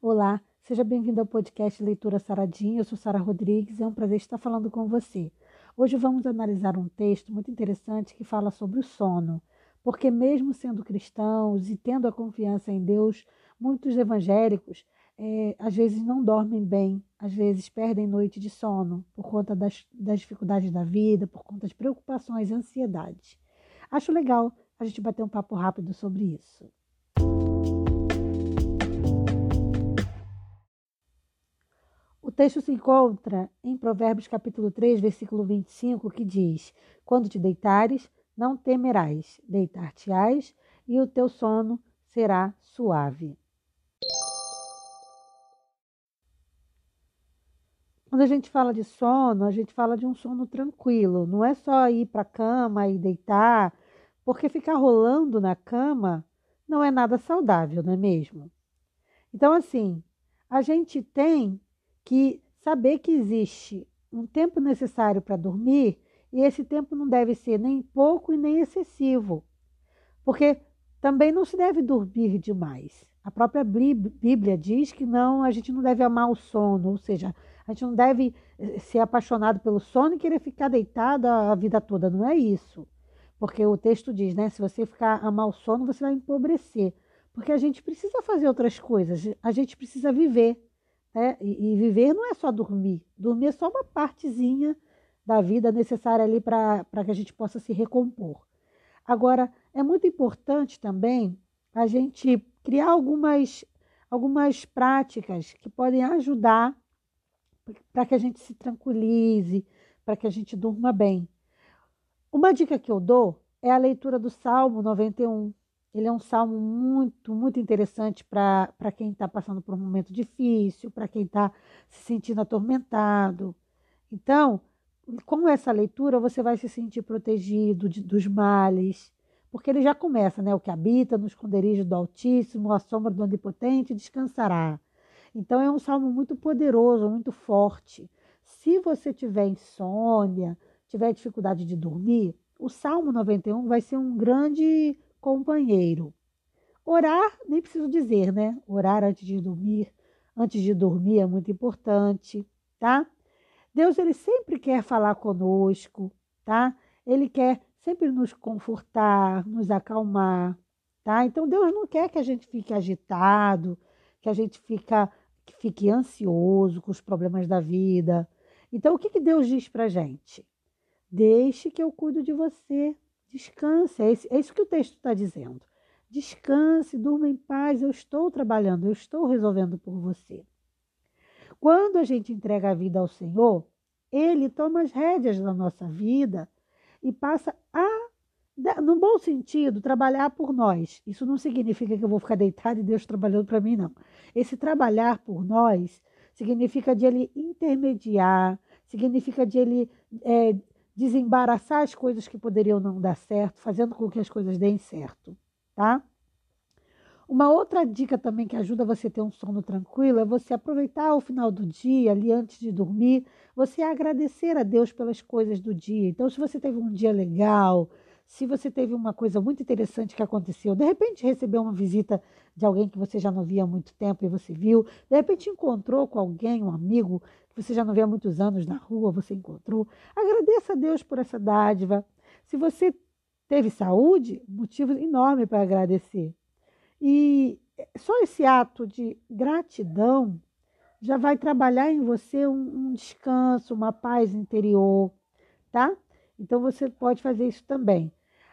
Olá, seja bem-vindo ao podcast Leitura Saradinha. Eu sou Sara Rodrigues, é um prazer estar falando com você. Hoje vamos analisar um texto muito interessante que fala sobre o sono, porque mesmo sendo cristãos e tendo a confiança em Deus, muitos evangélicos é, às vezes não dormem bem, às vezes perdem noite de sono por conta das, das dificuldades da vida, por conta das preocupações e ansiedades. Acho legal a gente bater um papo rápido sobre isso. Texto se encontra em Provérbios capítulo 3, versículo 25, que diz: Quando te deitares, não temerás, deitar-te-ás e o teu sono será suave. Quando a gente fala de sono, a gente fala de um sono tranquilo. Não é só ir para a cama e deitar, porque ficar rolando na cama não é nada saudável, não é mesmo? Então, assim, a gente tem que saber que existe um tempo necessário para dormir e esse tempo não deve ser nem pouco e nem excessivo, porque também não se deve dormir demais. A própria Bíblia diz que não, a gente não deve amar o sono, ou seja, a gente não deve eh, ser apaixonado pelo sono e querer ficar deitado a vida toda, não é isso. Porque o texto diz, né? Se você ficar amar o sono, você vai empobrecer. Porque a gente precisa fazer outras coisas, a gente precisa viver. Né? E, e viver não é só dormir. Dormir é só uma partezinha da vida necessária ali para que a gente possa se recompor. Agora, é muito importante também a gente criar algumas, algumas práticas que podem ajudar para que a gente se tranquilize, para que a gente durma bem. Uma dica que eu dou é a leitura do Salmo 91. Ele é um salmo muito, muito interessante para quem está passando por um momento difícil, para quem está se sentindo atormentado. Então, com essa leitura, você vai se sentir protegido de, dos males, porque ele já começa, né? O que habita no esconderijo do Altíssimo, a sombra do Onipotente descansará. Então é um salmo muito poderoso, muito forte. Se você tiver insônia, tiver dificuldade de dormir, o Salmo 91 vai ser um grande companheiro. Orar, nem preciso dizer, né? Orar antes de dormir, antes de dormir é muito importante, tá? Deus ele sempre quer falar conosco, tá? Ele quer sempre nos confortar, nos acalmar, tá? Então Deus não quer que a gente fique agitado, que a gente fica, que fique ansioso com os problemas da vida. Então, o que, que Deus diz para gente? Deixe que eu cuido de você. Descanse. É, esse, é isso que o texto está dizendo. Descanse, durma em paz. Eu estou trabalhando, eu estou resolvendo por você. Quando a gente entrega a vida ao Senhor, Ele toma as rédeas da nossa vida e passa a no bom sentido, trabalhar por nós. Isso não significa que eu vou ficar deitado e Deus trabalhando para mim, não. Esse trabalhar por nós significa de ele intermediar, significa de ele é, desembaraçar as coisas que poderiam não dar certo, fazendo com que as coisas deem certo, tá? Uma outra dica também que ajuda você a ter um sono tranquilo é você aproveitar o final do dia, ali antes de dormir, você agradecer a Deus pelas coisas do dia. Então, se você teve um dia legal, se você teve uma coisa muito interessante que aconteceu, de repente recebeu uma visita de alguém que você já não via há muito tempo e você viu, de repente encontrou com alguém, um amigo que você já não via há muitos anos na rua, você encontrou. Agradeça a Deus por essa dádiva. Se você teve saúde, motivo enorme para agradecer. E só esse ato de gratidão já vai trabalhar em você um, um descanso, uma paz interior, tá? Então você pode fazer isso também.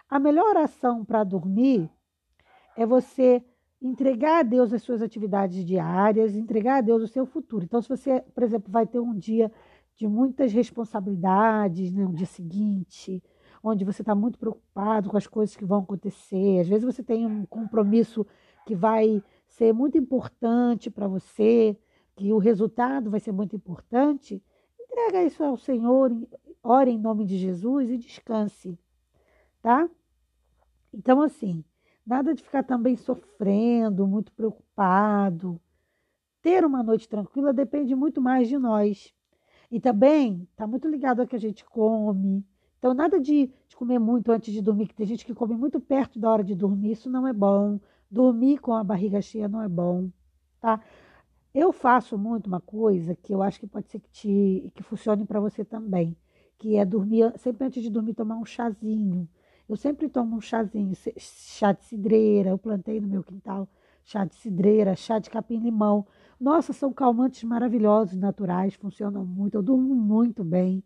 A melhor oração para dormir é você entregar a Deus as suas atividades diárias, entregar a Deus o seu futuro. Então, se você, por exemplo, vai ter um dia de muitas responsabilidades, né, um dia seguinte, onde você está muito preocupado com as coisas que vão acontecer, às vezes você tem um compromisso que vai ser muito importante para você, que o resultado vai ser muito importante, entrega isso ao Senhor, ore em nome de Jesus e descanse tá? Então, assim, nada de ficar também sofrendo, muito preocupado. Ter uma noite tranquila depende muito mais de nós. E também está muito ligado ao que a gente come. Então, nada de, de, comer muito antes de dormir, que tem gente que come muito perto da hora de dormir, isso não é bom. Dormir com a barriga cheia não é bom, tá? Eu faço muito uma coisa que eu acho que pode ser que, te, que funcione para você também, que é dormir, sempre antes de dormir, tomar um chazinho. Eu sempre tomo um chazinho, chá de cidreira, eu plantei no meu quintal chá de cidreira, chá de capim-limão. Nossa, são calmantes maravilhosos, naturais, funcionam muito. Eu durmo muito bem,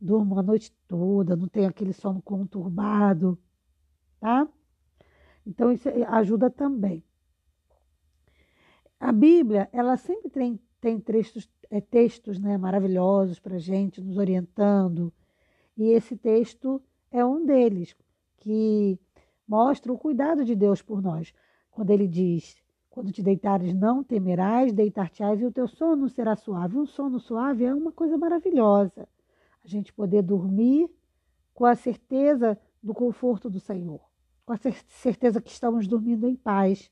durmo a noite toda, não tenho aquele sono conturbado, tá? Então, isso ajuda também. A Bíblia, ela sempre tem, tem textos, é, textos né, maravilhosos para gente, nos orientando. E esse texto é um deles, que mostra o cuidado de Deus por nós. Quando ele diz: Quando te deitares, não temerás, deitar-te-ás e o teu sono será suave. Um sono suave é uma coisa maravilhosa. A gente poder dormir com a certeza do conforto do Senhor, com a certeza que estamos dormindo em paz.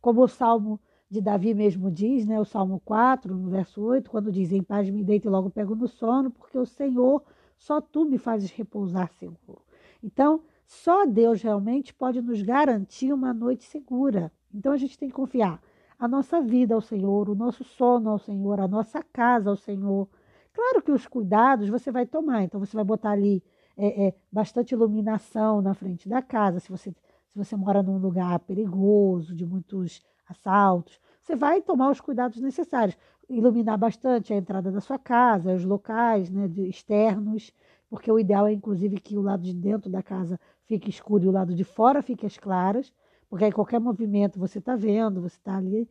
Como o Salmo de Davi mesmo diz, né, o Salmo 4, no verso 8, quando diz: Em paz me deito e logo pego no sono, porque o Senhor, só tu me fazes repousar seguro. Então, só Deus realmente pode nos garantir uma noite segura. Então a gente tem que confiar a nossa vida ao Senhor, o nosso sono ao Senhor, a nossa casa ao Senhor. Claro que os cuidados você vai tomar, então você vai botar ali é, é, bastante iluminação na frente da casa, se você, se você mora num lugar perigoso, de muitos assaltos, você vai tomar os cuidados necessários. Iluminar bastante a entrada da sua casa, os locais né, externos, porque o ideal é, inclusive, que o lado de dentro da casa fique escuro e o lado de fora fique às claras, porque aí qualquer movimento você está vendo, você está ali.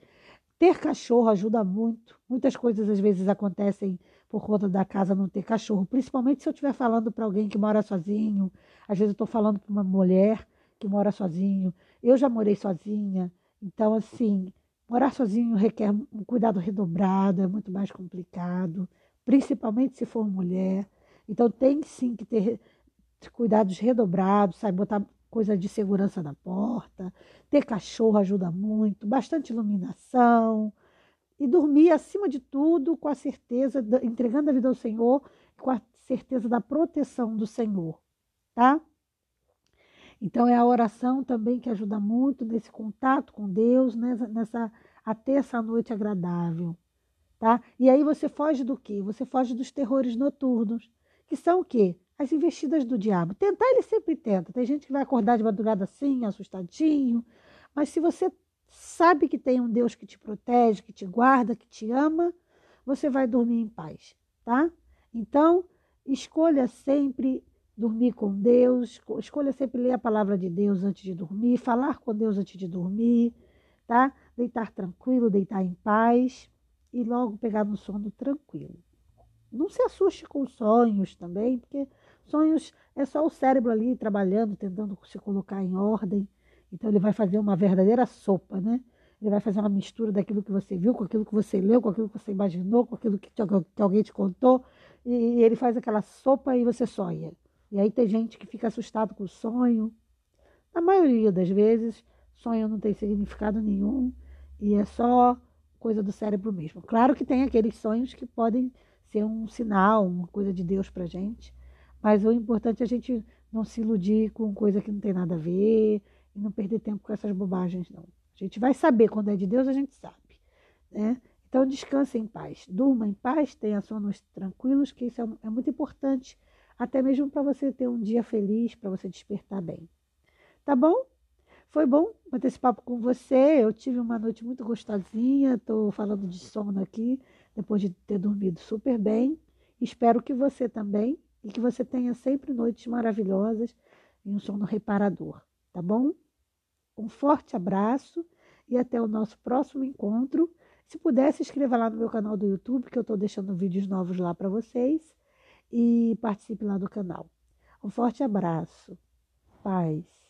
Ter cachorro ajuda muito. Muitas coisas às vezes acontecem por conta da casa não ter cachorro, principalmente se eu estiver falando para alguém que mora sozinho. Às vezes eu estou falando para uma mulher que mora sozinho. Eu já morei sozinha, então assim, morar sozinho requer um cuidado redobrado, é muito mais complicado, principalmente se for mulher. Então tem sim que ter cuidados redobrados, sabe? Botar coisa de segurança na porta, ter cachorro ajuda muito, bastante iluminação e dormir acima de tudo com a certeza, entregando a vida ao Senhor, com a certeza da proteção do Senhor, tá? Então é a oração também que ajuda muito nesse contato com Deus, nessa, nessa a ter essa noite agradável, tá? E aí você foge do quê? Você foge dos terrores noturnos, que são o quê? as investidas do diabo. Tentar ele sempre tenta. Tem gente que vai acordar de madrugada assim, assustadinho, mas se você sabe que tem um Deus que te protege, que te guarda, que te ama, você vai dormir em paz, tá? Então, escolha sempre dormir com Deus, escolha sempre ler a palavra de Deus antes de dormir, falar com Deus antes de dormir, tá? Deitar tranquilo, deitar em paz e logo pegar no sono tranquilo. Não se assuste com sonhos também, porque Sonhos é só o cérebro ali trabalhando, tentando se colocar em ordem. Então ele vai fazer uma verdadeira sopa, né? Ele vai fazer uma mistura daquilo que você viu, com aquilo que você leu, com aquilo que você imaginou, com aquilo que, alguém te contou. E ele faz aquela sopa e você sonha. E aí tem gente que fica assustado com o sonho. Na maioria das vezes, sonho não tem significado nenhum e é só coisa do cérebro mesmo. Claro que tem aqueles sonhos que podem ser um sinal, uma coisa de Deus para gente, mas o importante é a gente não se iludir com coisa que não tem nada a ver e não perder tempo com essas bobagens, não. A gente vai saber quando é de Deus, a gente sabe. Né? Então descanse em paz, durma em paz, tenha sonos tranquilos, que isso é, é muito importante, até mesmo para você ter um dia feliz, para você despertar bem. Tá bom? Foi bom bater esse papo com você. Eu tive uma noite muito gostosinha, estou falando de sono aqui, depois de ter dormido super bem. Espero que você também e que você tenha sempre noites maravilhosas e um sono reparador, tá bom? Um forte abraço e até o nosso próximo encontro. Se puder, se inscreva lá no meu canal do YouTube, que eu estou deixando vídeos novos lá para vocês, e participe lá do canal. Um forte abraço. Paz.